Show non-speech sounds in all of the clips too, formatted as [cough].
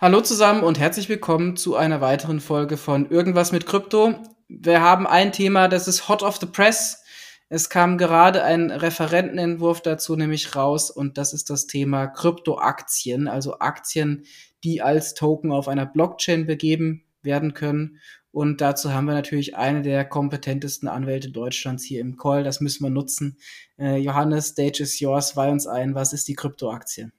Hallo zusammen und herzlich willkommen zu einer weiteren Folge von Irgendwas mit Krypto. Wir haben ein Thema, das ist hot of the press. Es kam gerade ein Referentenentwurf dazu nämlich raus und das ist das Thema Kryptoaktien, also Aktien, die als Token auf einer Blockchain begeben werden können. Und dazu haben wir natürlich eine der kompetentesten Anwälte Deutschlands hier im Call. Das müssen wir nutzen. Äh, Johannes, Stage is yours. Weih uns ein. Was ist die Kryptoaktie?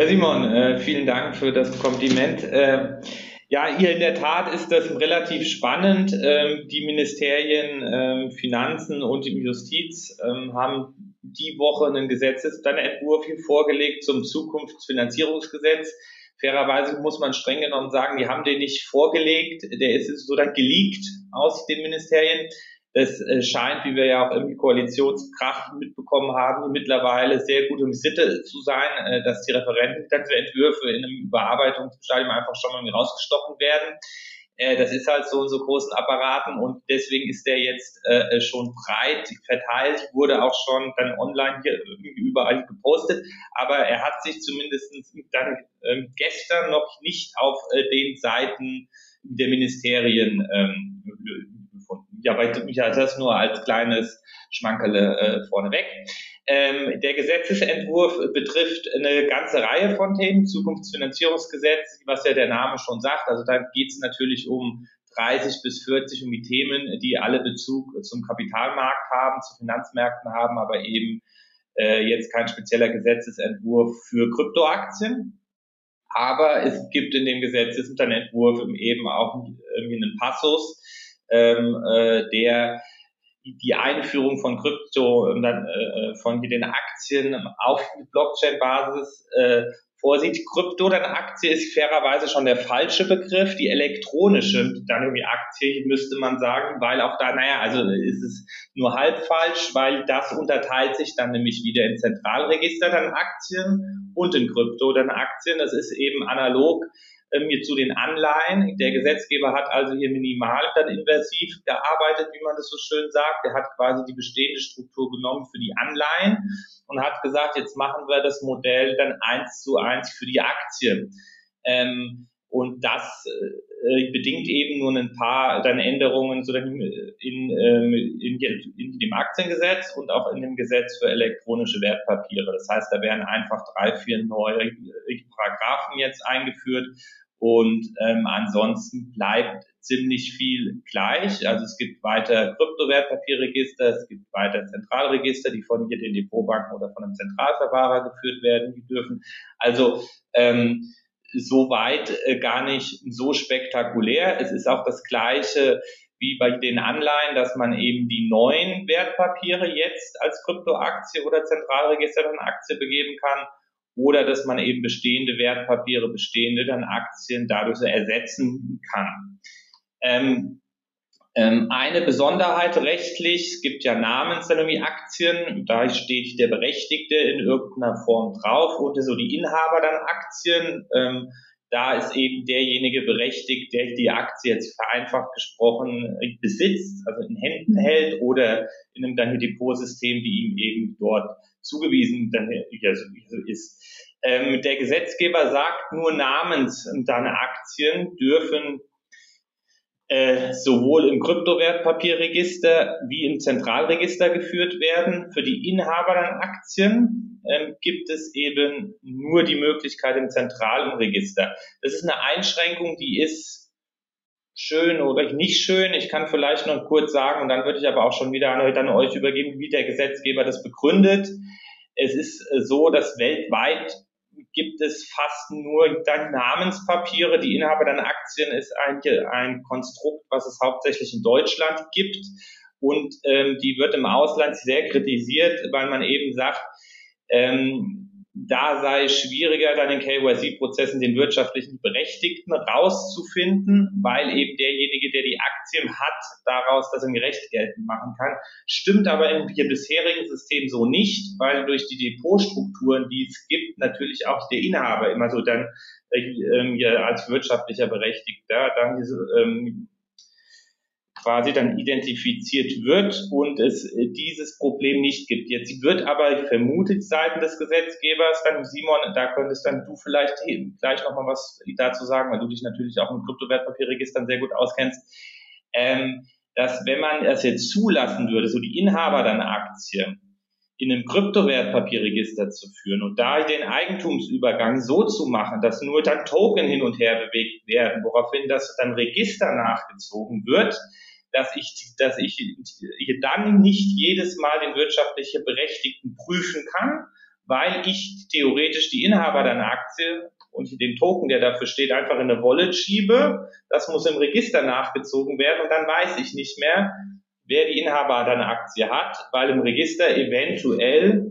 Ja, Simon, äh, vielen Dank für das Kompliment. Äh, ja, hier in der Tat ist das relativ spannend. Ähm, die Ministerien ähm, Finanzen und Justiz ähm, haben die Woche einen Gesetzesentwurf hier vorgelegt zum Zukunftsfinanzierungsgesetz. Fairerweise muss man streng genommen sagen, die haben den nicht vorgelegt, der ist so dann geleakt aus den Ministerien. Das äh, scheint, wie wir ja auch im Koalitionskraft mitbekommen haben, mittlerweile sehr gut im Sitte zu sein, äh, dass die Referenten diese Entwürfe in einem Überarbeitungsstadium einfach schon mal rausgestochen werden. Äh, das ist halt so in so großen Apparaten und deswegen ist der jetzt schon breit verteilt, wurde auch schon dann online hier überall gepostet, aber er hat sich zumindest dann ähm, gestern noch nicht auf den Seiten der Ministerien ähm, ja, bei ja, das nur als kleines Schmankele äh, vorneweg. Ähm, der Gesetzesentwurf betrifft eine ganze Reihe von Themen, Zukunftsfinanzierungsgesetz, was ja der Name schon sagt. Also da geht es natürlich um 30 bis 40 um die Themen, die alle Bezug zum Kapitalmarkt haben, zu Finanzmärkten haben, aber eben äh, jetzt kein spezieller Gesetzesentwurf für Kryptoaktien. Aber es gibt in dem Gesetzesentwurf eben auch einen Passus, ähm, äh, der die Einführung von Krypto und dann äh, von den Aktien auf Blockchain-Basis äh, vorsieht. Krypto, dann Aktie ist fairerweise schon der falsche Begriff. Die elektronische dann irgendwie Aktie müsste man sagen, weil auch da, naja, also ist es nur halb falsch, weil das unterteilt sich dann nämlich wieder in Zentralregister dann Aktien und in Krypto dann Aktien. Das ist eben analog ähm, hier zu den Anleihen. Der Gesetzgeber hat also hier minimal dann inversiv gearbeitet, wie man das so schön sagt. Er hat quasi die bestehende Struktur genommen für die Anleihen und hat gesagt, jetzt machen wir das Modell dann eins zu eins für die Aktien. Ähm, und das äh, bedingt eben nur ein paar dann Änderungen so in, in, ähm, in, in, dem Aktiengesetz und auch in dem Gesetz für elektronische Wertpapiere. Das heißt, da werden einfach drei, vier neue Paragraphen jetzt eingeführt und ähm, ansonsten bleibt ziemlich viel gleich. Also es gibt weiter Kryptowertpapierregister, es gibt weiter Zentralregister, die von hier den Depotbanken oder von einem Zentralverwahrer geführt werden, die dürfen. Also ähm, soweit äh, gar nicht so spektakulär. Es ist auch das Gleiche wie bei den Anleihen, dass man eben die neuen Wertpapiere jetzt als Kryptoaktie oder Zentralregister dann Aktie begeben kann oder dass man eben bestehende Wertpapiere, bestehende dann Aktien dadurch ersetzen kann. Ähm, eine Besonderheit rechtlich, es gibt ja Namensnennung-Aktien, da steht der Berechtigte in irgendeiner Form drauf und so die Inhaber dann Aktien. Ähm, da ist eben derjenige berechtigt, der die Aktie jetzt vereinfacht gesprochen besitzt, also in Händen hält oder in einem dann Depotsystem, die ihm eben dort zugewiesen dann ist. Ähm, der Gesetzgeber sagt nur namens deine Aktien dürfen äh, sowohl im Kryptowertpapierregister wie im Zentralregister geführt werden. Für die Inhaber an Aktien ähm, gibt es eben nur die Möglichkeit im zentralen Register. Das ist eine Einschränkung, die ist schön oder nicht schön. Ich kann vielleicht noch kurz sagen, und dann würde ich aber auch schon wieder an, an euch übergeben, wie der Gesetzgeber das begründet. Es ist äh, so, dass weltweit gibt es fast nur dann Namenspapiere. Die Inhaber dann Aktien ist ein, ein Konstrukt, was es hauptsächlich in Deutschland gibt. Und ähm, die wird im Ausland sehr kritisiert, weil man eben sagt, ähm, da sei es schwieriger, dann in KYC-Prozessen den wirtschaftlichen Berechtigten rauszufinden, weil eben derjenige, der die Aktien hat, daraus das im Recht geltend machen kann. Stimmt aber im bisherigen System so nicht, weil durch die Depotstrukturen, die es gibt, natürlich auch der Inhaber immer so dann äh, als wirtschaftlicher Berechtigter dann diese ähm, quasi dann identifiziert wird und es äh, dieses Problem nicht gibt. Jetzt wird aber vermutet seitens des Gesetzgebers, dann Simon, da könntest dann du vielleicht gleich nochmal was dazu sagen, weil du dich natürlich auch mit Kryptowertpapierregistern sehr gut auskennst, ähm, dass wenn man es jetzt zulassen würde, so die Inhaber deiner Aktie in einem Kryptowertpapierregister zu führen und da den Eigentumsübergang so zu machen, dass nur dann Token hin und her bewegt werden, woraufhin das dann Register nachgezogen wird, dass ich, dass ich dann nicht jedes Mal den wirtschaftlichen Berechtigten prüfen kann, weil ich theoretisch die Inhaber deiner Aktie und den Token, der dafür steht, einfach in eine Wallet schiebe. Das muss im Register nachgezogen werden und dann weiß ich nicht mehr, wer die Inhaber deiner Aktie hat, weil im Register eventuell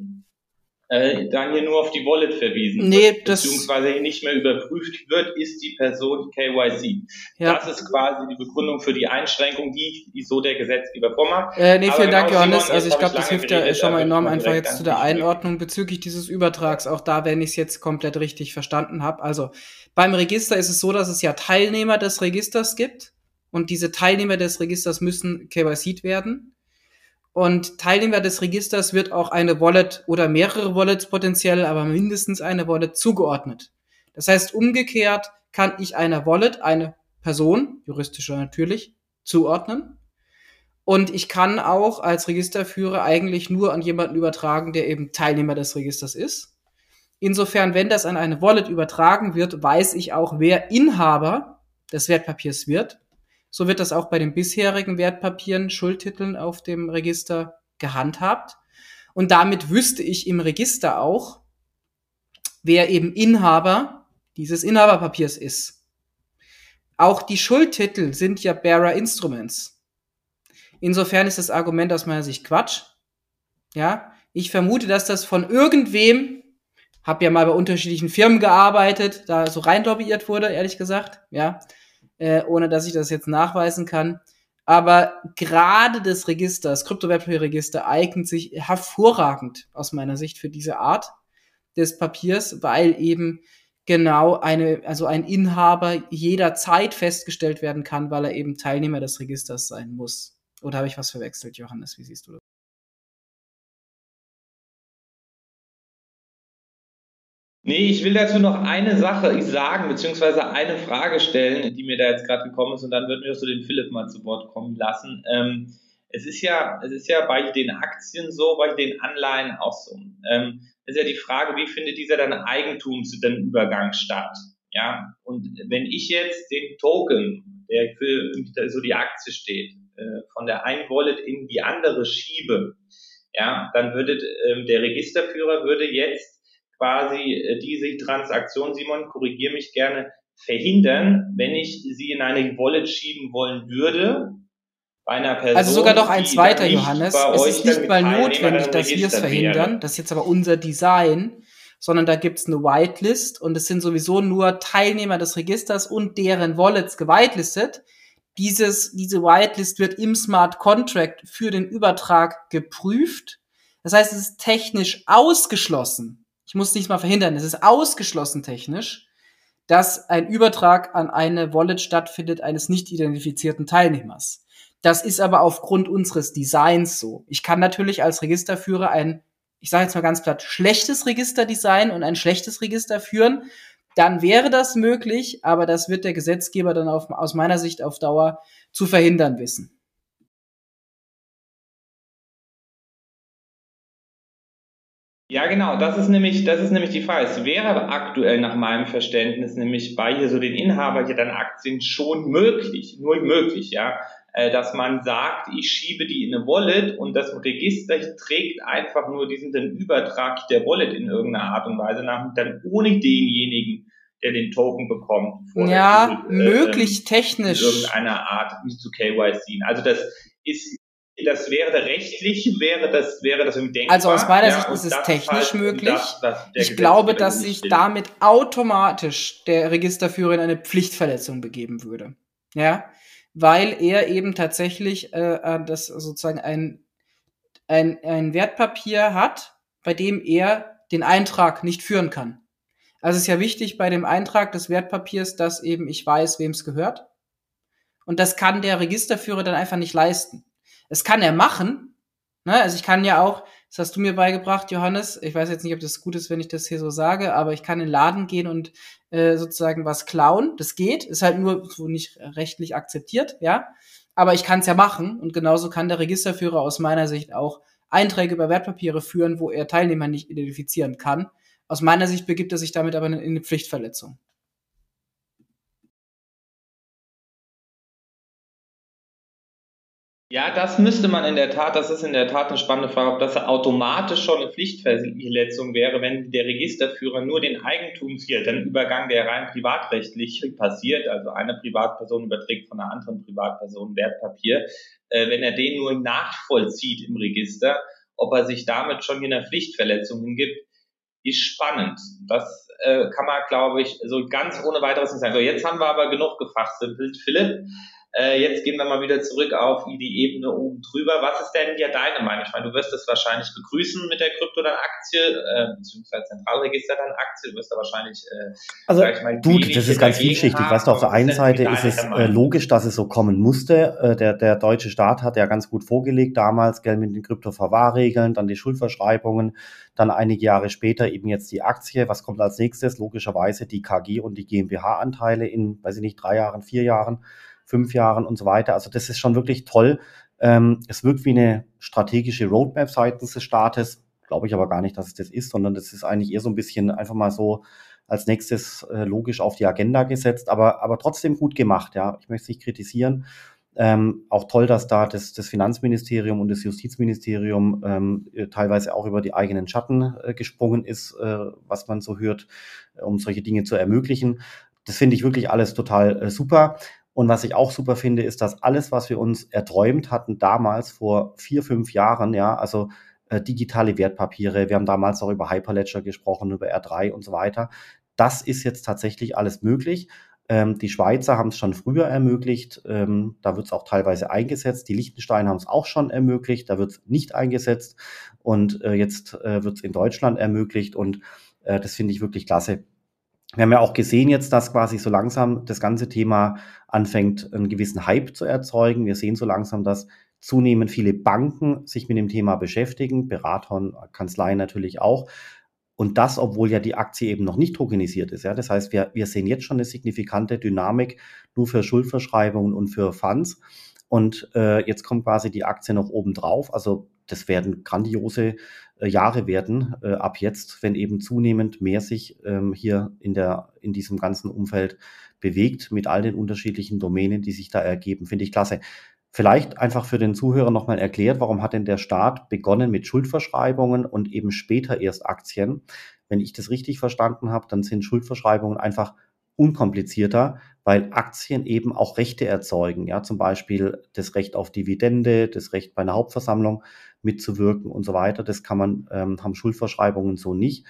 äh, dann hier nur auf die Wallet verwiesen nee, wird, beziehungsweise nicht mehr überprüft wird, ist die Person KYC. Ja. Das ist quasi die Begründung für die Einschränkung, die, die so der Gesetzgeber vormacht. Äh, nee, vielen Dank, genau, Johannes. Simon, also ich glaube, das hilft ja schon mal enorm einfach jetzt zu der Einordnung bezüglich dieses Übertrags, auch da, wenn ich es jetzt komplett richtig verstanden habe. Also beim Register ist es so, dass es ja Teilnehmer des Registers gibt und diese Teilnehmer des Registers müssen KYC werden. Und Teilnehmer des Registers wird auch eine Wallet oder mehrere Wallets potenziell, aber mindestens eine Wallet zugeordnet. Das heißt, umgekehrt kann ich einer Wallet eine Person, juristischer natürlich, zuordnen. Und ich kann auch als Registerführer eigentlich nur an jemanden übertragen, der eben Teilnehmer des Registers ist. Insofern, wenn das an eine Wallet übertragen wird, weiß ich auch, wer Inhaber des Wertpapiers wird. So wird das auch bei den bisherigen Wertpapieren, Schuldtiteln auf dem Register gehandhabt. Und damit wüsste ich im Register auch, wer eben Inhaber dieses Inhaberpapiers ist. Auch die Schuldtitel sind ja Bearer Instruments. Insofern ist das Argument aus meiner Sicht Quatsch. Ja, ich vermute, dass das von irgendwem, hab ja mal bei unterschiedlichen Firmen gearbeitet, da so reinlobbyiert wurde, ehrlich gesagt. Ja, äh, ohne dass ich das jetzt nachweisen kann. Aber gerade das Register, das Kryptowertpapierregister eignet sich hervorragend aus meiner Sicht für diese Art des Papiers, weil eben genau eine, also ein Inhaber jederzeit festgestellt werden kann, weil er eben Teilnehmer des Registers sein muss. Oder habe ich was verwechselt, Johannes? Wie siehst du das? Nee, ich will dazu noch eine Sache sagen, beziehungsweise eine Frage stellen, die mir da jetzt gerade gekommen ist, und dann würden wir so den Philipp mal zu Wort kommen lassen. Ähm, es ist ja, es ist ja bei den Aktien so, bei den Anleihen auch so. Ähm, ist ja die Frage, wie findet dieser dann Eigentumsübergang statt? Ja, und wenn ich jetzt den Token, der für so die Aktie steht, äh, von der einen Wallet in die andere schiebe, ja, dann würde äh, der Registerführer würde jetzt quasi äh, diese Transaktion, Simon, korrigiere mich gerne, verhindern, wenn ich sie in eine Wallet schieben wollen würde, bei einer Person. Also sogar noch eins weiter, Johannes. Es ist nicht mal notwendig, dass wir es verhindern. Wäre. Das ist jetzt aber unser Design, sondern da gibt's eine Whitelist und es sind sowieso nur Teilnehmer des Registers und deren Wallets gewitelistet. Dieses, diese Whitelist wird im Smart Contract für den Übertrag geprüft. Das heißt, es ist technisch ausgeschlossen, ich muss nicht mal verhindern, es ist ausgeschlossen technisch, dass ein Übertrag an eine Wallet stattfindet eines nicht identifizierten Teilnehmers. Das ist aber aufgrund unseres Designs so. Ich kann natürlich als Registerführer ein, ich sage jetzt mal ganz platt, schlechtes Register designen und ein schlechtes Register führen. Dann wäre das möglich, aber das wird der Gesetzgeber dann auf, aus meiner Sicht auf Dauer zu verhindern wissen. Ja, genau, das ist nämlich, das ist nämlich die Frage. Es wäre aktuell nach meinem Verständnis nämlich bei hier so den Inhaber hier dann Aktien schon möglich, nur möglich, ja, äh, dass man sagt, ich schiebe die in eine Wallet und das Register trägt einfach nur diesen den Übertrag der Wallet in irgendeiner Art und Weise nach, dann ohne denjenigen, der den Token bekommt. Ja, äh, möglich technisch. In irgendeiner Art nicht zu KYC. Also das ist das wäre rechtlich, wäre das, wäre das denkbar. Also aus meiner Sicht ist es technisch halt, möglich. Das, das ich glaube, dass sich damit automatisch der Registerführer in eine Pflichtverletzung begeben würde. Ja, weil er eben tatsächlich äh, äh, das sozusagen ein, ein, ein Wertpapier hat, bei dem er den Eintrag nicht führen kann. Also es ist ja wichtig bei dem Eintrag des Wertpapiers, dass eben ich weiß, wem es gehört. Und das kann der Registerführer dann einfach nicht leisten. Es kann er machen. Ne? Also ich kann ja auch, das hast du mir beigebracht, Johannes. Ich weiß jetzt nicht, ob das gut ist, wenn ich das hier so sage, aber ich kann in den Laden gehen und äh, sozusagen was klauen. Das geht, ist halt nur so nicht rechtlich akzeptiert, ja. Aber ich kann es ja machen und genauso kann der Registerführer aus meiner Sicht auch Einträge über Wertpapiere führen, wo er Teilnehmer nicht identifizieren kann. Aus meiner Sicht begibt er sich damit aber in eine Pflichtverletzung. Ja, das müsste man in der Tat, das ist in der Tat eine spannende Frage, ob das automatisch schon eine Pflichtverletzung wäre, wenn der Registerführer nur den Eigentumswert, den Übergang, der rein privatrechtlich passiert, also eine Privatperson überträgt von einer anderen Privatperson Wertpapier, äh, wenn er den nur nachvollzieht im Register, ob er sich damit schon in einer Pflichtverletzung hingibt, ist spannend. Das äh, kann man, glaube ich, so ganz ohne weiteres nicht sagen. So, jetzt haben wir aber genug gefachsimpelt. Philipp, äh, jetzt gehen wir mal wieder zurück auf die Ebene oben drüber. Was ist denn hier deine Meinung? Ich meine, du wirst es wahrscheinlich begrüßen mit der Krypto dann Aktie, äh, beziehungsweise Zentralregister dann Aktie. Du wirst da wahrscheinlich, äh, also, mal, du, das ist ganz vielschichtig. Weißt du, auf der einen Seite ist es äh, logisch, dass es so kommen musste. Äh, der, der deutsche Staat hat ja ganz gut vorgelegt damals, Geld mit den Krypto-Verwahrregeln, dann die Schuldverschreibungen, dann einige Jahre später eben jetzt die Aktie. Was kommt als nächstes? Logischerweise die KG und die GmbH-Anteile in, weiß ich nicht, drei Jahren, vier Jahren fünf Jahren und so weiter. Also das ist schon wirklich toll. Ähm, es wirkt wie eine strategische Roadmap seitens des Staates. Glaube ich aber gar nicht, dass es das ist, sondern das ist eigentlich eher so ein bisschen einfach mal so als nächstes äh, logisch auf die Agenda gesetzt, aber, aber trotzdem gut gemacht, ja. Ich möchte es nicht kritisieren. Ähm, auch toll, dass da das, das Finanzministerium und das Justizministerium ähm, äh, teilweise auch über die eigenen Schatten äh, gesprungen ist, äh, was man so hört, um solche Dinge zu ermöglichen. Das finde ich wirklich alles total äh, super. Und was ich auch super finde, ist, dass alles, was wir uns erträumt hatten damals vor vier, fünf Jahren, ja, also äh, digitale Wertpapiere, wir haben damals auch über Hyperledger gesprochen, über R3 und so weiter, das ist jetzt tatsächlich alles möglich. Ähm, die Schweizer haben es schon früher ermöglicht, ähm, da wird es auch teilweise eingesetzt. Die Liechtenstein haben es auch schon ermöglicht, da wird es nicht eingesetzt. Und äh, jetzt äh, wird es in Deutschland ermöglicht und äh, das finde ich wirklich klasse wir haben ja auch gesehen jetzt, dass quasi so langsam das ganze Thema anfängt, einen gewissen Hype zu erzeugen. Wir sehen so langsam, dass zunehmend viele Banken sich mit dem Thema beschäftigen, Beratern, Kanzleien natürlich auch. Und das, obwohl ja die Aktie eben noch nicht tokenisiert ist. Ja. Das heißt, wir, wir sehen jetzt schon eine signifikante Dynamik nur für Schuldverschreibungen und für Funds. Und äh, jetzt kommt quasi die Aktie noch oben drauf. Also das werden grandiose Jahre werden äh, ab jetzt, wenn eben zunehmend mehr sich ähm, hier in, der, in diesem ganzen Umfeld bewegt mit all den unterschiedlichen Domänen, die sich da ergeben. Finde ich klasse. Vielleicht einfach für den Zuhörer nochmal erklärt, warum hat denn der Staat begonnen mit Schuldverschreibungen und eben später erst Aktien? Wenn ich das richtig verstanden habe, dann sind Schuldverschreibungen einfach unkomplizierter, weil Aktien eben auch Rechte erzeugen. Ja, zum Beispiel das Recht auf Dividende, das Recht bei einer Hauptversammlung mitzuwirken und so weiter. Das kann man, ähm, haben Schuldverschreibungen so nicht.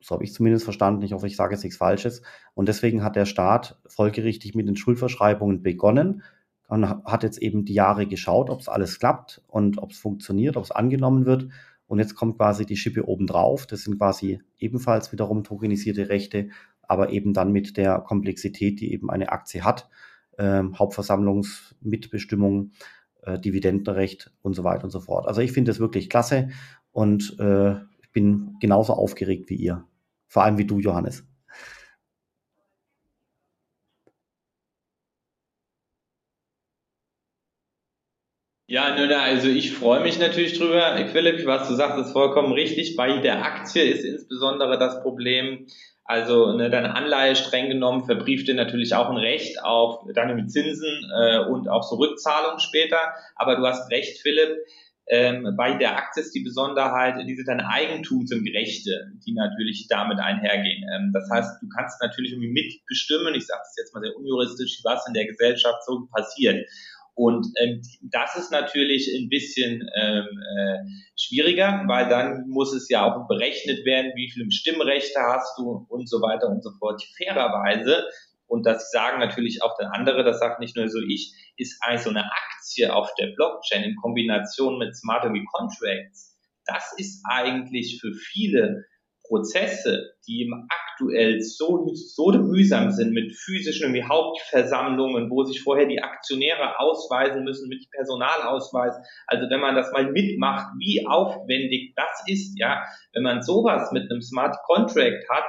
So habe ich zumindest verstanden. Ich hoffe, ich sage jetzt nichts Falsches. Und deswegen hat der Staat folgerichtig mit den Schuldverschreibungen begonnen und hat jetzt eben die Jahre geschaut, ob es alles klappt und ob es funktioniert, ob es angenommen wird. Und jetzt kommt quasi die Schippe obendrauf. Das sind quasi ebenfalls wiederum tokenisierte Rechte, aber eben dann mit der Komplexität, die eben eine Aktie hat. Ähm, Hauptversammlungsmitbestimmung, äh, Dividendenrecht und so weiter und so fort. Also ich finde das wirklich klasse und äh, ich bin genauso aufgeregt wie ihr. Vor allem wie du, Johannes. Ja, also ich freue mich natürlich drüber. Philipp, was du sagst, ist vollkommen richtig. Bei der Aktie ist insbesondere das Problem, also ne, deine Anleihe streng genommen verbrieft dir natürlich auch ein Recht auf deine Zinsen äh, und auch so Rückzahlungen später. Aber du hast recht, Philipp. Ähm, bei der Aktie ist die Besonderheit, diese deine Eigentums- und Rechte, die natürlich damit einhergehen. Ähm, das heißt, du kannst natürlich irgendwie mitbestimmen, ich sage es jetzt mal sehr unjuristisch, was in der Gesellschaft so passiert. Und ähm, das ist natürlich ein bisschen ähm, äh, schwieriger, weil dann muss es ja auch berechnet werden, wie viele Stimmrechte hast du und so weiter und so fort. Fairerweise, und das sagen natürlich auch dann andere, das sagt nicht nur so ich, ist eigentlich so eine Aktie auf der Blockchain in Kombination mit Smart Contracts, das ist eigentlich für viele Prozesse, die im aktuell so, so mühsam sind mit physischen wie Hauptversammlungen, wo sich vorher die Aktionäre ausweisen müssen mit Personalausweis. Also wenn man das mal mitmacht, wie aufwendig das ist, ja, wenn man sowas mit einem Smart Contract hat,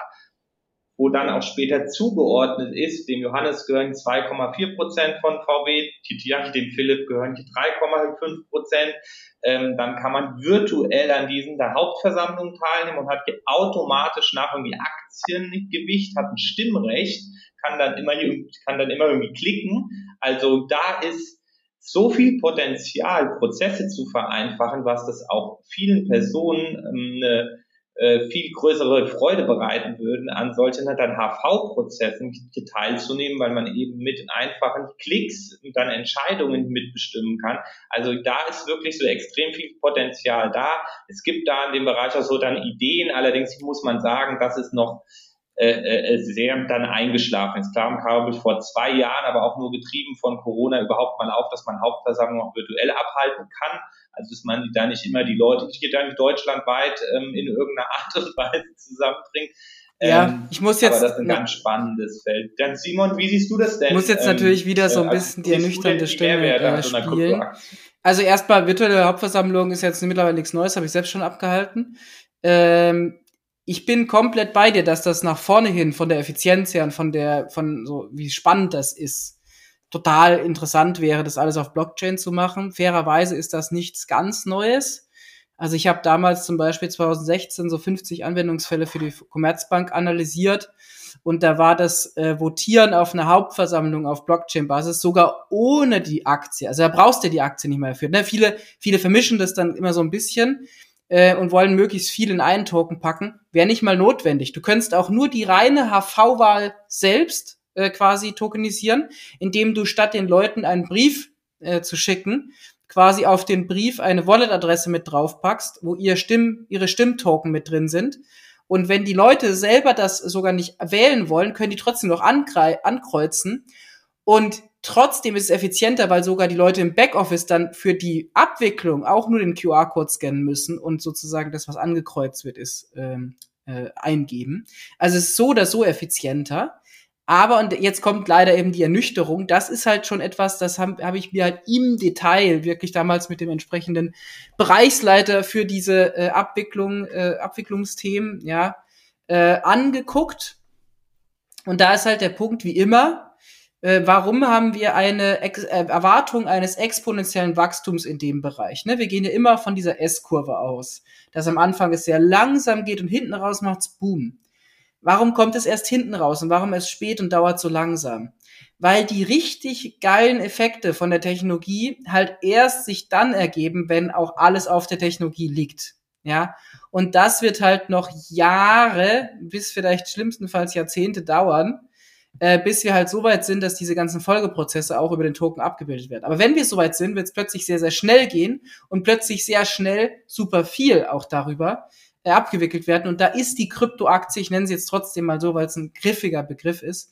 wo dann auch später zugeordnet ist, dem Johannes gehören 2,4 Prozent von VW, Titiach, dem Philipp gehören die 3,5 Prozent. Ähm, dann kann man virtuell an diesen der Hauptversammlung teilnehmen und hat automatisch nach irgendwie Aktiengewicht, hat ein Stimmrecht, kann dann immer, kann dann immer irgendwie klicken. Also da ist so viel Potenzial, Prozesse zu vereinfachen, was das auch vielen Personen ähm, eine äh, viel größere Freude bereiten würden, an solchen dann HV-Prozessen teilzunehmen, weil man eben mit einfachen Klicks dann Entscheidungen mitbestimmen kann. Also da ist wirklich so extrem viel Potenzial da. Es gibt da in dem Bereich auch so dann Ideen, allerdings muss man sagen, das ist noch äh, äh, sehr dann eingeschlafen. Klar kam vor zwei Jahren, aber auch nur getrieben von Corona überhaupt mal auf, dass man Hauptversammlungen auch virtuell abhalten kann. Also dass man da nicht immer die Leute, die da nicht deutschlandweit ähm, in irgendeiner [laughs] Art und Weise zusammenbringt. Ja, ähm, ich muss jetzt. Aber das ist ein ganz spannendes Feld. Dann Simon, wie siehst du das denn? Ich muss jetzt ähm, natürlich wieder so ein äh, bisschen die ernüchternde Stimme äh, spielen. Also erstmal virtuelle Hauptversammlung ist jetzt mittlerweile nichts Neues, habe ich selbst schon abgehalten. Ähm, ich bin komplett bei dir, dass das nach vorne hin von der Effizienz her und von der, von so, wie spannend das ist, total interessant wäre, das alles auf Blockchain zu machen. Fairerweise ist das nichts ganz Neues. Also ich habe damals zum Beispiel 2016 so 50 Anwendungsfälle für die Commerzbank analysiert und da war das äh, Votieren auf einer Hauptversammlung auf Blockchain-Basis sogar ohne die Aktie. Also da brauchst du die Aktie nicht mehr für. Ne? Viele, viele vermischen das dann immer so ein bisschen äh, und wollen möglichst viel in einen Token packen, wäre nicht mal notwendig. Du könntest auch nur die reine HV-Wahl selbst äh, quasi tokenisieren, indem du statt den Leuten einen Brief äh, zu schicken, quasi auf den Brief eine Wallet-Adresse mit draufpackst, wo ihr Stimm, ihre Stimmtoken mit drin sind. Und wenn die Leute selber das sogar nicht wählen wollen, können die trotzdem noch ankreuzen. Und Trotzdem ist es effizienter, weil sogar die Leute im Backoffice dann für die Abwicklung auch nur den QR-Code scannen müssen und sozusagen das, was angekreuzt wird, ist ähm, äh, eingeben. Also es ist so oder so effizienter. Aber, und jetzt kommt leider eben die Ernüchterung, das ist halt schon etwas, das habe hab ich mir halt im Detail wirklich damals mit dem entsprechenden Bereichsleiter für diese äh, Abwicklung, äh, Abwicklungsthemen, ja, äh, angeguckt. Und da ist halt der Punkt, wie immer, äh, warum haben wir eine Ex äh, Erwartung eines exponentiellen Wachstums in dem Bereich? Ne? Wir gehen ja immer von dieser S-Kurve aus, dass am Anfang es sehr langsam geht und hinten raus macht's Boom. Warum kommt es erst hinten raus und warum erst spät und dauert so langsam? Weil die richtig geilen Effekte von der Technologie halt erst sich dann ergeben, wenn auch alles auf der Technologie liegt. Ja, und das wird halt noch Jahre bis vielleicht schlimmstenfalls Jahrzehnte dauern, äh, bis wir halt so weit sind, dass diese ganzen Folgeprozesse auch über den Token abgebildet werden. Aber wenn wir so weit sind, wird es plötzlich sehr, sehr schnell gehen und plötzlich sehr schnell super viel auch darüber äh, abgewickelt werden. Und da ist die Kryptoaktie, ich nenne sie jetzt trotzdem mal so, weil es ein griffiger Begriff ist,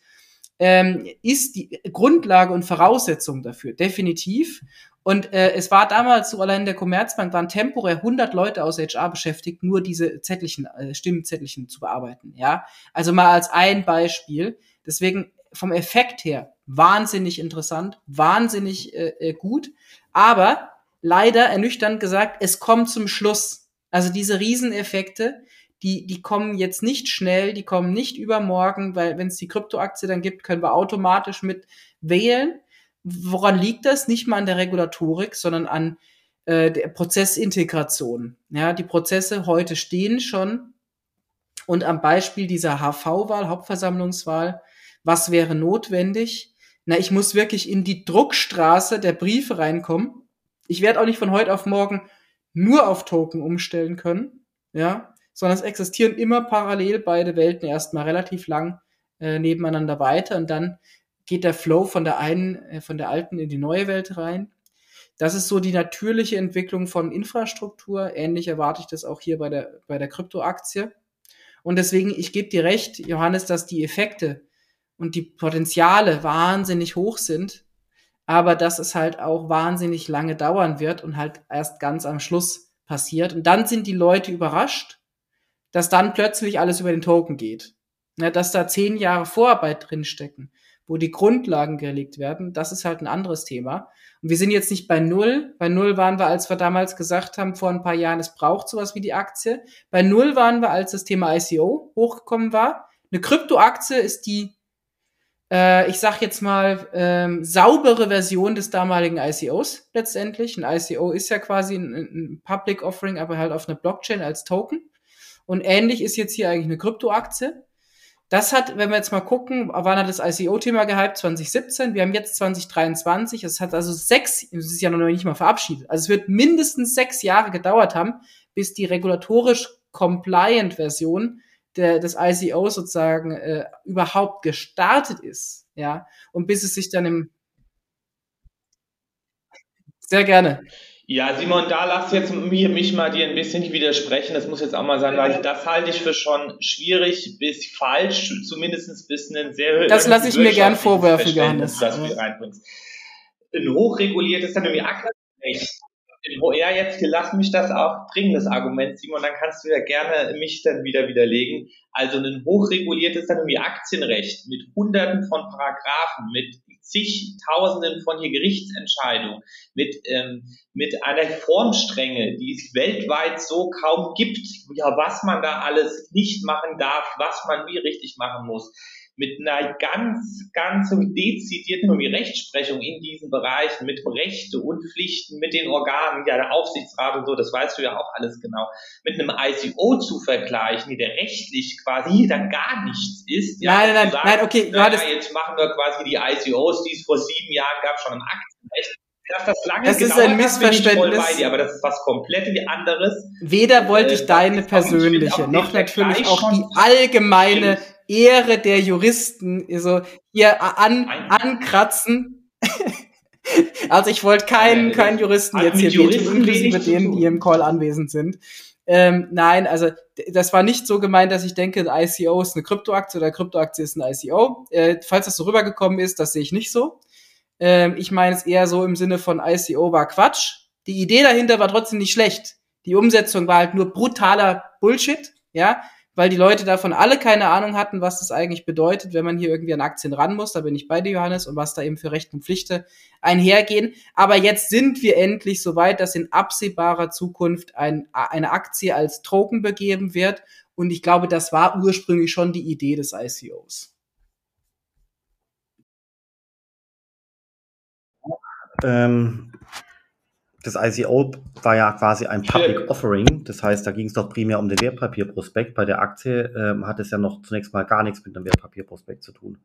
ähm, ist die Grundlage und Voraussetzung dafür, definitiv. Und äh, es war damals so, allein in der Commerzbank waren temporär 100 Leute aus HR beschäftigt, nur diese Zettelchen, äh, Stimmzettelchen zu bearbeiten. Ja, also mal als ein Beispiel. Deswegen vom Effekt her wahnsinnig interessant, wahnsinnig äh, äh, gut, aber leider ernüchternd gesagt, es kommt zum Schluss. Also diese Rieseneffekte, die, die kommen jetzt nicht schnell, die kommen nicht übermorgen, weil wenn es die Kryptoaktie dann gibt, können wir automatisch mit wählen. Woran liegt das? Nicht mal an der Regulatorik, sondern an äh, der Prozessintegration. Ja, die Prozesse heute stehen schon und am Beispiel dieser HV-Wahl, Hauptversammlungswahl, was wäre notwendig? Na, ich muss wirklich in die Druckstraße der Briefe reinkommen. Ich werde auch nicht von heute auf morgen nur auf Token umstellen können, ja, sondern es existieren immer parallel beide Welten erstmal relativ lang äh, nebeneinander weiter und dann geht der Flow von der einen, äh, von der alten in die neue Welt rein. Das ist so die natürliche Entwicklung von Infrastruktur. Ähnlich erwarte ich das auch hier bei der, bei der Kryptoaktie. Und deswegen, ich gebe dir recht, Johannes, dass die Effekte, und die Potenziale wahnsinnig hoch sind, aber dass es halt auch wahnsinnig lange dauern wird und halt erst ganz am Schluss passiert. Und dann sind die Leute überrascht, dass dann plötzlich alles über den Token geht. Ja, dass da zehn Jahre Vorarbeit drinstecken, wo die Grundlagen gelegt werden, das ist halt ein anderes Thema. Und wir sind jetzt nicht bei Null. Bei Null waren wir, als wir damals gesagt haben, vor ein paar Jahren, es braucht sowas wie die Aktie. Bei Null waren wir, als das Thema ICO hochgekommen war. Eine Kryptoaktie ist die, äh, ich sag jetzt mal, ähm, saubere Version des damaligen ICOs letztendlich. Ein ICO ist ja quasi ein, ein Public Offering, aber halt auf einer Blockchain als Token. Und ähnlich ist jetzt hier eigentlich eine Kryptoaktie. Das hat, wenn wir jetzt mal gucken, wann hat das ICO-Thema gehypt? 2017. Wir haben jetzt 2023. Es hat also sechs, es ist ja noch nicht mal verabschiedet. Also es wird mindestens sechs Jahre gedauert haben, bis die regulatorisch compliant Version der, des ICO sozusagen äh, überhaupt gestartet ist. Ja. Und bis es sich dann im sehr gerne. Ja, Simon, da lass jetzt mir, mich mal dir ein bisschen widersprechen. Das muss jetzt auch mal sein, weil ich, das halte ich für schon schwierig bis falsch, zumindest bis einen sehr Das lasse ich mir gern vorwerfen, Johannes. Das du reinbringst. Ein hochreguliertes dann irgendwie Aktienrecht. Ja, jetzt lass mich das auch bringen, das Argument, Simon, dann kannst du ja gerne mich dann wieder widerlegen. Also ein hochreguliertes dann irgendwie Aktienrecht mit hunderten von Paragraphen, mit zigtausenden von hier Gerichtsentscheidungen, mit, ähm, mit einer Formstrenge, die es weltweit so kaum gibt, ja, was man da alles nicht machen darf, was man wie richtig machen muss mit einer ganz, ganz dezidierten Rechtsprechung in diesen Bereichen, mit Rechte und Pflichten, mit den Organen, ja, der Aufsichtsrat und so, das weißt du ja auch alles genau, mit einem ICO zu vergleichen, der rechtlich quasi dann gar nichts ist. Ja, nein, nein, sagen, nein, okay, na, ja, jetzt machen wir quasi die ICOs, die es vor sieben Jahren gab, schon im Aktienrecht. Dass das lange das ist ein Missverständnis. Bei dir, aber das ist was komplett anderes. Weder wollte ich äh, deine persönliche, noch natürlich auch die allgemeine Ehre der Juristen so hier an, ankratzen. [laughs] also ich wollte keinen, keinen Juristen jetzt hier Juristen inklusive denen, die im Call anwesend sind. Ähm, nein, also das war nicht so gemeint, dass ich denke, ein ICO ist eine Kryptoaktie oder Kryptoaktie ist ein ICO. Äh, falls das so rübergekommen ist, das sehe ich nicht so. Ähm, ich meine es eher so im Sinne von ICO war Quatsch. Die Idee dahinter war trotzdem nicht schlecht. Die Umsetzung war halt nur brutaler Bullshit, ja weil die Leute davon alle keine Ahnung hatten, was das eigentlich bedeutet, wenn man hier irgendwie an Aktien ran muss. Da bin ich bei dir, Johannes, und was da eben für Rechte und Pflichten einhergehen. Aber jetzt sind wir endlich so weit, dass in absehbarer Zukunft ein, eine Aktie als Token begeben wird. Und ich glaube, das war ursprünglich schon die Idee des ICOs. Ähm, das ICO war ja quasi ein Public Offering. Das heißt, da ging es doch primär um den Wertpapierprospekt. Bei der Aktie ähm, hat es ja noch zunächst mal gar nichts mit einem Wertpapierprospekt zu tun.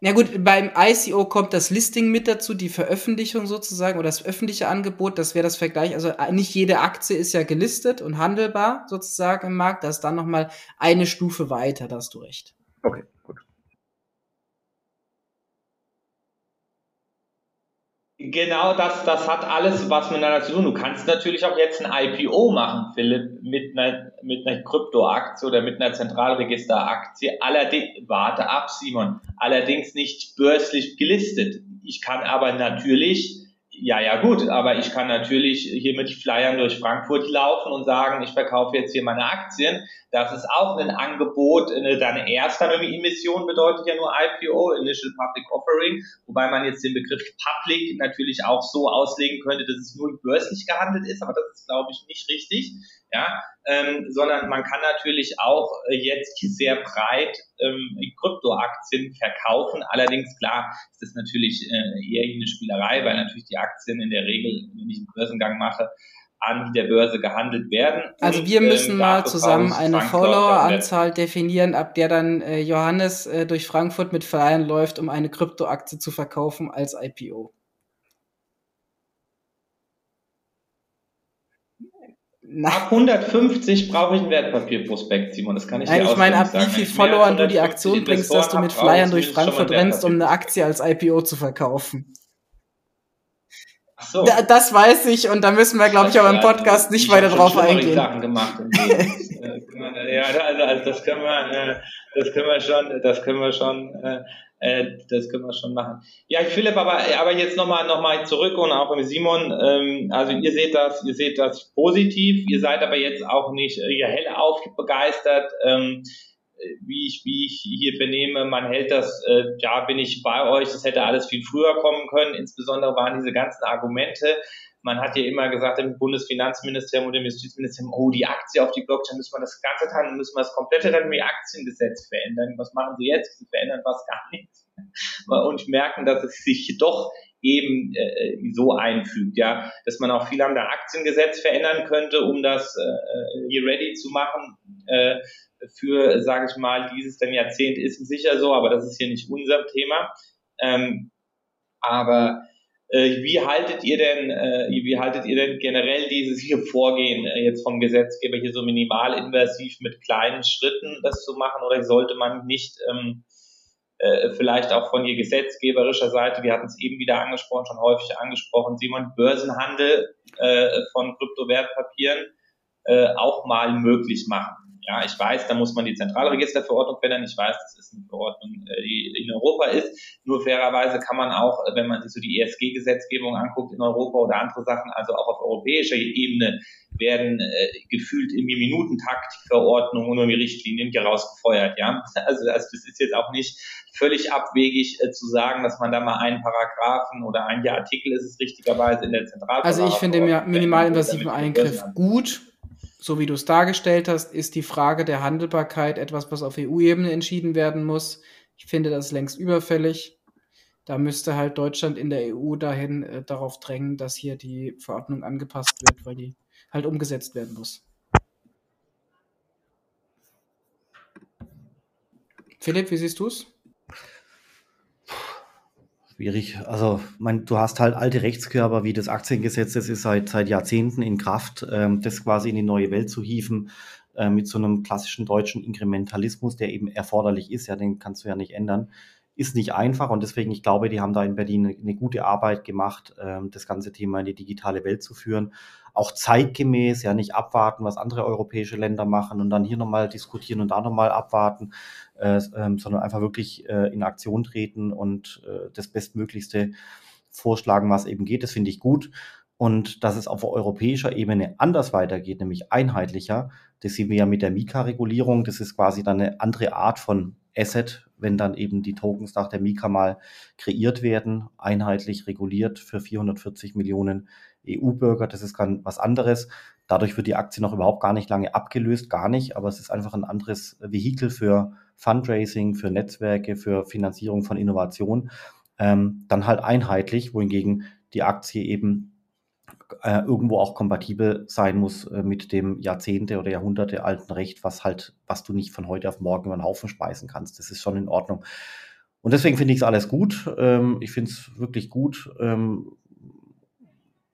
Na gut, beim ICO kommt das Listing mit dazu, die Veröffentlichung sozusagen oder das öffentliche Angebot, das wäre das Vergleich. Also äh, nicht jede Aktie ist ja gelistet und handelbar sozusagen im Markt. Das ist dann nochmal eine Stufe weiter, da hast du recht. Okay. Genau, das, das hat alles was miteinander zu tun. Du kannst natürlich auch jetzt ein IPO machen, Philipp, mit einer, mit einer Kryptoaktie oder mit einer Zentralregisteraktie. Allerdings, warte ab, Simon, allerdings nicht börslich gelistet. Ich kann aber natürlich ja, ja, gut, aber ich kann natürlich hier mit Flyern durch Frankfurt laufen und sagen, ich verkaufe jetzt hier meine Aktien. Das ist auch ein Angebot, eine, deine erste Emission bedeutet ja nur IPO, Initial Public Offering, wobei man jetzt den Begriff Public natürlich auch so auslegen könnte, dass es nur börslich gehandelt ist, aber das ist, glaube ich, nicht richtig ja, ähm, sondern man kann natürlich auch äh, jetzt sehr breit ähm, Kryptoaktien verkaufen. Allerdings klar ist das natürlich äh, eher eine Spielerei, weil natürlich die Aktien in der Regel, wenn ich einen Börsengang mache, an der Börse gehandelt werden. Also wir ähm, müssen ähm, mal zusammen eine Follower-Anzahl definieren, ab der dann äh, Johannes äh, durch Frankfurt mit Vereinen läuft, um eine Kryptoaktie zu verkaufen als IPO. Ab 150 brauche ich ein Wertpapierprospekt, Simon. Das kann ich Nein, dir ich meine, ab wie viel Follower du die Aktion bringst, dass du mit Flyern durch Frankfurt rennst, um eine Aktie als IPO zu verkaufen. Ach so. Da, das weiß ich und da müssen wir, glaube ich, aber im Podcast nicht weiter drauf eingehen. Sachen gemacht äh, [laughs] ja, also, also das können wir, äh, das können wir schon, das können wir schon äh, Äh, das können wir schon machen. Ja, Philipp, aber, aber jetzt nochmal noch mal zurück und auch Simon. Ähm, also ihr seht das, ihr seht das positiv, ihr seid aber jetzt auch nicht äh, ihr hell aufbegeistert. Ähm, wie ich, wie ich hier benehme, man hält das, äh, ja, bin ich bei euch, das hätte alles viel früher kommen können. Insbesondere waren diese ganzen Argumente, man hat ja immer gesagt im Bundesfinanzministerium und im Justizministerium, oh, die Aktie auf die Blockchain müssen wir das ganze Teil, müssen wir das komplette Aktiengesetz verändern. Was machen sie jetzt? Sie verändern was gar nichts. Und merken, dass es sich doch eben äh, so einfügt, ja, dass man auch viel am Aktiengesetz verändern könnte, um das äh, hier ready zu machen äh, für, sage ich mal, dieses dann Jahrzehnt ist sicher so, aber das ist hier nicht unser Thema. Ähm, aber äh, wie haltet ihr denn, äh, wie haltet ihr denn generell dieses hier Vorgehen äh, jetzt vom Gesetzgeber hier so minimalinvasiv mit kleinen Schritten das zu machen oder sollte man nicht ähm, äh, vielleicht auch von ihr gesetzgeberischer Seite, wir hatten es eben wieder angesprochen, schon häufig angesprochen, Simon, Börsenhandel äh, von Kryptowertpapieren äh, auch mal möglich machen? Ja, ich weiß, da muss man die Zentralregisterverordnung verändern. Ich weiß, das ist eine Verordnung, äh, die in Europa ist. Nur fairerweise kann man auch, äh, wenn man sich so die ESG-Gesetzgebung anguckt in Europa oder andere Sachen, also auch auf europäischer Ebene werden äh, gefühlt im Minutentakt die Verordnungen und die Richtlinien hier rausgefeuert. Ja, [laughs] also, also das ist jetzt auch nicht völlig abwegig äh, zu sagen, dass man da mal einen Paragraphen oder ein Artikel ist es richtigerweise in der Zentralverordnung. Also ich finde den minimalinvasiven Eingriff gut so wie du es dargestellt hast, ist die Frage der Handelbarkeit etwas, was auf EU-Ebene entschieden werden muss. Ich finde das längst überfällig. Da müsste halt Deutschland in der EU dahin äh, darauf drängen, dass hier die Verordnung angepasst wird, weil die halt umgesetzt werden muss. Philipp, wie siehst du es? Schwierig. Also, mein, du hast halt alte Rechtskörper wie das Aktiengesetz, das ist seit, seit Jahrzehnten in Kraft, ähm, das quasi in die neue Welt zu hieven, äh, mit so einem klassischen deutschen Inkrementalismus, der eben erforderlich ist, ja, den kannst du ja nicht ändern, ist nicht einfach und deswegen, ich glaube, die haben da in Berlin eine, eine gute Arbeit gemacht, ähm, das ganze Thema in die digitale Welt zu führen. Auch zeitgemäß, ja, nicht abwarten, was andere europäische Länder machen und dann hier nochmal diskutieren und da nochmal abwarten, äh, ähm, sondern einfach wirklich äh, in Aktion treten und äh, das Bestmöglichste vorschlagen, was eben geht. Das finde ich gut. Und dass es auf europäischer Ebene anders weitergeht, nämlich einheitlicher, das sehen wir ja mit der Mika-Regulierung. Das ist quasi dann eine andere Art von Asset, wenn dann eben die Tokens nach der Mika mal kreiert werden, einheitlich reguliert für 440 Millionen EU-Bürger. Das ist ganz was anderes. Dadurch wird die Aktie noch überhaupt gar nicht lange abgelöst, gar nicht, aber es ist einfach ein anderes Vehikel für Fundraising, für Netzwerke, für Finanzierung von Innovation, ähm, dann halt einheitlich, wohingegen die Aktie eben äh, irgendwo auch kompatibel sein muss äh, mit dem Jahrzehnte oder Jahrhunderte alten Recht, was halt, was du nicht von heute auf morgen über den Haufen speisen kannst. Das ist schon in Ordnung. Und deswegen finde ich es alles gut. Ähm, ich finde es wirklich gut ähm,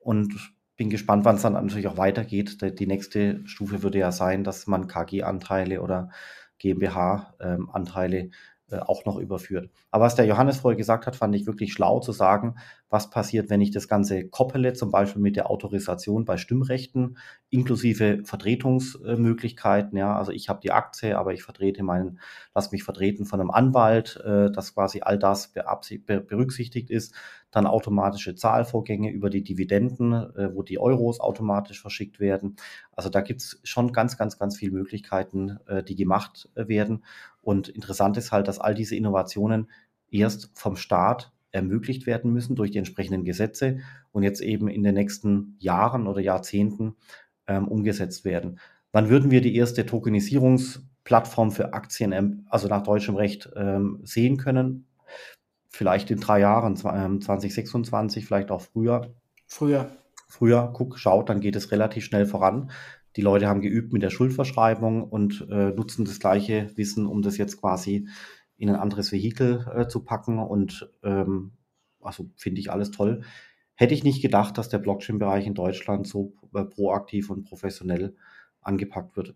und bin gespannt, wann es dann natürlich auch weitergeht. Die nächste Stufe würde ja sein, dass man KG-Anteile oder GmbH-Anteile äh, auch noch überführt. Aber was der Johannes vorher gesagt hat, fand ich wirklich schlau zu sagen, was passiert, wenn ich das Ganze koppele, zum Beispiel mit der Autorisation bei Stimmrechten, inklusive Vertretungsmöglichkeiten. Ja, also ich habe die Aktie, aber ich vertrete meinen, lass mich vertreten von einem Anwalt, äh, dass quasi all das berücksichtigt ist. Dann automatische Zahlvorgänge über die Dividenden, äh, wo die Euros automatisch verschickt werden. Also da gibt's schon ganz, ganz, ganz viele Möglichkeiten, äh, die gemacht äh, werden. Und interessant ist halt, dass all diese Innovationen erst vom Staat ermöglicht werden müssen durch die entsprechenden Gesetze und jetzt eben in den nächsten Jahren oder Jahrzehnten ähm, umgesetzt werden. Wann würden wir die erste Tokenisierungsplattform für Aktien, ähm, also nach deutschem Recht, ähm, sehen können? Vielleicht in drei Jahren, 2026, ähm, vielleicht auch früher. Früher. Früher, guck, schaut, dann geht es relativ schnell voran. Die Leute haben geübt mit der Schuldverschreibung und äh, nutzen das gleiche Wissen, um das jetzt quasi in ein anderes Vehikel äh, zu packen. Und ähm, also finde ich alles toll. Hätte ich nicht gedacht, dass der Blockchain-Bereich in Deutschland so äh, proaktiv und professionell angepackt wird.